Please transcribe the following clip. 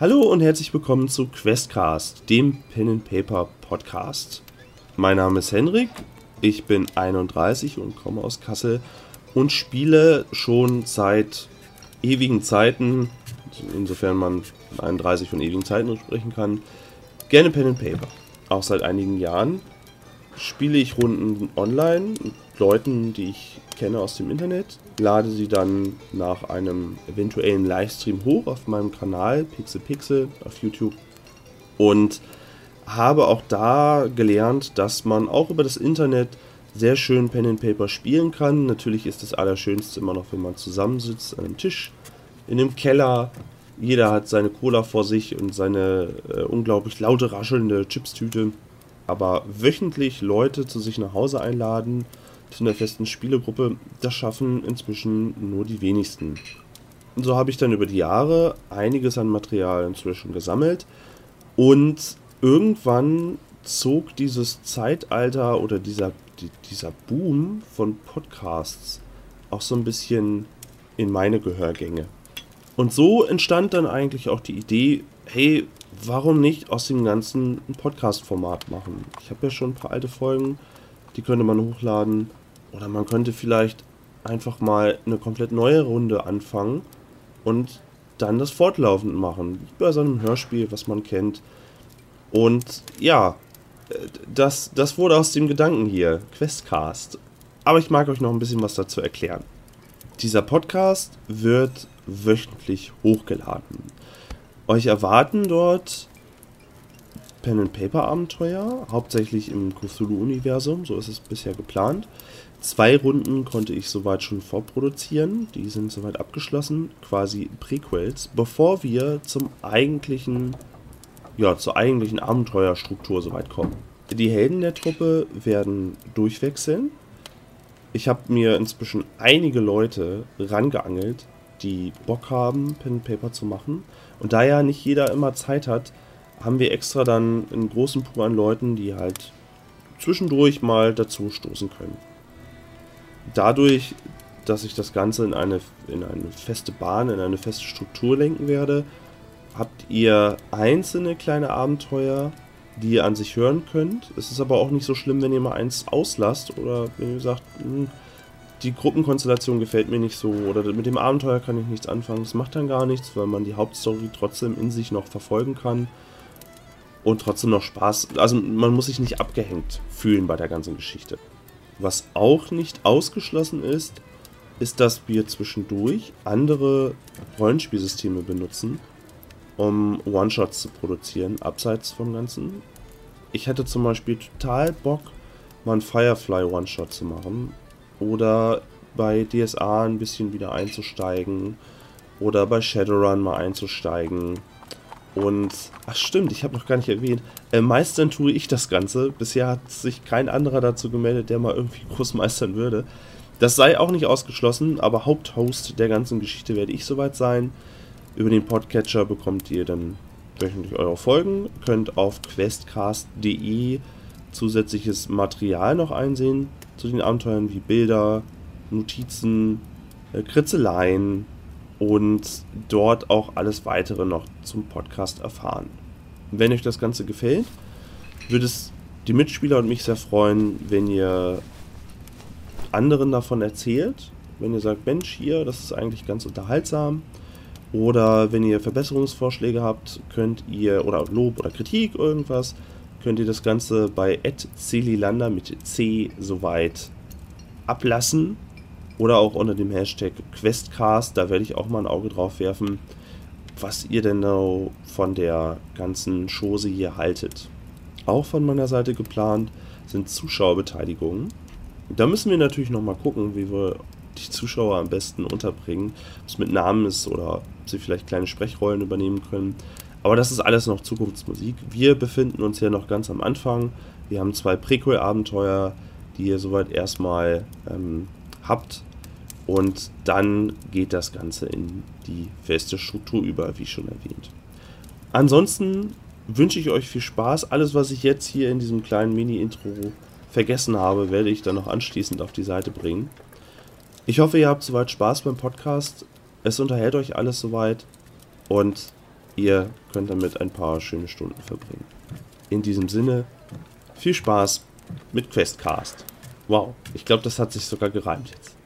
Hallo und herzlich willkommen zu Questcast, dem Pen and Paper Podcast. Mein Name ist Henrik, ich bin 31 und komme aus Kassel und spiele schon seit ewigen Zeiten, insofern man 31 von ewigen Zeiten sprechen kann, gerne Pen and Paper. Auch seit einigen Jahren spiele ich Runden online Leuten, die ich kenne aus dem Internet, lade sie dann nach einem eventuellen Livestream hoch auf meinem Kanal Pixel Pixel auf YouTube und habe auch da gelernt, dass man auch über das Internet sehr schön Pen and Paper spielen kann. Natürlich ist das Allerschönste immer noch, wenn man zusammensitzt an einem Tisch, in einem Keller. Jeder hat seine Cola vor sich und seine äh, unglaublich laute, raschelnde Chipstüte. Aber wöchentlich Leute zu sich nach Hause einladen, zu einer festen Spielegruppe, das schaffen inzwischen nur die wenigsten. So habe ich dann über die Jahre einiges an Material inzwischen gesammelt und irgendwann zog dieses Zeitalter oder dieser, dieser Boom von Podcasts auch so ein bisschen in meine Gehörgänge. Und so entstand dann eigentlich auch die Idee, hey, warum nicht aus dem Ganzen ein Podcast-Format machen? Ich habe ja schon ein paar alte Folgen, die könnte man hochladen. Oder man könnte vielleicht einfach mal eine komplett neue Runde anfangen und dann das fortlaufend machen. Wie bei so einem Hörspiel, was man kennt. Und ja, das, das wurde aus dem Gedanken hier, Questcast. Aber ich mag euch noch ein bisschen was dazu erklären. Dieser Podcast wird wöchentlich hochgeladen. Euch erwarten dort Pen and Paper Abenteuer, hauptsächlich im Cthulhu-Universum, so ist es bisher geplant. Zwei Runden konnte ich soweit schon vorproduzieren, die sind soweit abgeschlossen, quasi Prequels, bevor wir zum eigentlichen, ja, zur eigentlichen Abenteuerstruktur soweit kommen. Die Helden der Truppe werden durchwechseln. Ich habe mir inzwischen einige Leute rangeangelt, die Bock haben, Pen and Paper zu machen. Und da ja nicht jeder immer Zeit hat, haben wir extra dann einen großen Pool an Leuten, die halt zwischendurch mal dazu stoßen können. Dadurch, dass ich das Ganze in eine, in eine feste Bahn, in eine feste Struktur lenken werde, habt ihr einzelne kleine Abenteuer, die ihr an sich hören könnt. Es ist aber auch nicht so schlimm, wenn ihr mal eins auslasst oder wenn ihr sagt, hm, die Gruppenkonstellation gefällt mir nicht so oder mit dem Abenteuer kann ich nichts anfangen. Das macht dann gar nichts, weil man die Hauptstory trotzdem in sich noch verfolgen kann und trotzdem noch Spaß. Also man muss sich nicht abgehängt fühlen bei der ganzen Geschichte. Was auch nicht ausgeschlossen ist, ist, dass wir zwischendurch andere Rollenspielsysteme benutzen, um One-Shots zu produzieren, abseits vom Ganzen. Ich hätte zum Beispiel total Bock, mal einen Firefly One-Shot zu machen oder bei DSA ein bisschen wieder einzusteigen oder bei Shadowrun mal einzusteigen. Und, ach stimmt, ich habe noch gar nicht erwähnt, äh, meistern tue ich das Ganze. Bisher hat sich kein anderer dazu gemeldet, der mal irgendwie groß meistern würde. Das sei auch nicht ausgeschlossen, aber Haupthost der ganzen Geschichte werde ich soweit sein. Über den Podcatcher bekommt ihr dann wöchentlich eure Folgen, könnt auf questcast.de zusätzliches Material noch einsehen zu den Abenteuern wie Bilder, Notizen, äh, Kritzeleien und dort auch alles weitere noch zum Podcast erfahren. Wenn euch das Ganze gefällt, würde es die Mitspieler und mich sehr freuen, wenn ihr anderen davon erzählt. Wenn ihr sagt, Mensch, hier, das ist eigentlich ganz unterhaltsam. Oder wenn ihr Verbesserungsvorschläge habt, könnt ihr, oder Lob oder Kritik, irgendwas, könnt ihr das Ganze bei @celilander mit C soweit ablassen oder auch unter dem Hashtag Questcast. Da werde ich auch mal ein Auge drauf werfen, was ihr denn von der ganzen Chose hier haltet. Auch von meiner Seite geplant sind Zuschauerbeteiligungen. Da müssen wir natürlich nochmal gucken, wie wir die Zuschauer am besten unterbringen. Ob es mit Namen ist oder ob sie vielleicht kleine Sprechrollen übernehmen können. Aber das ist alles noch Zukunftsmusik. Wir befinden uns hier noch ganz am Anfang. Wir haben zwei Prequel-Abenteuer, die ihr soweit erstmal ähm, habt. Und dann geht das Ganze in die feste Struktur über, wie schon erwähnt. Ansonsten wünsche ich euch viel Spaß. Alles, was ich jetzt hier in diesem kleinen Mini-Intro vergessen habe, werde ich dann noch anschließend auf die Seite bringen. Ich hoffe, ihr habt soweit Spaß beim Podcast. Es unterhält euch alles soweit. Und Ihr könnt damit ein paar schöne Stunden verbringen. In diesem Sinne, viel Spaß mit Questcast. Wow, ich glaube, das hat sich sogar gereimt jetzt.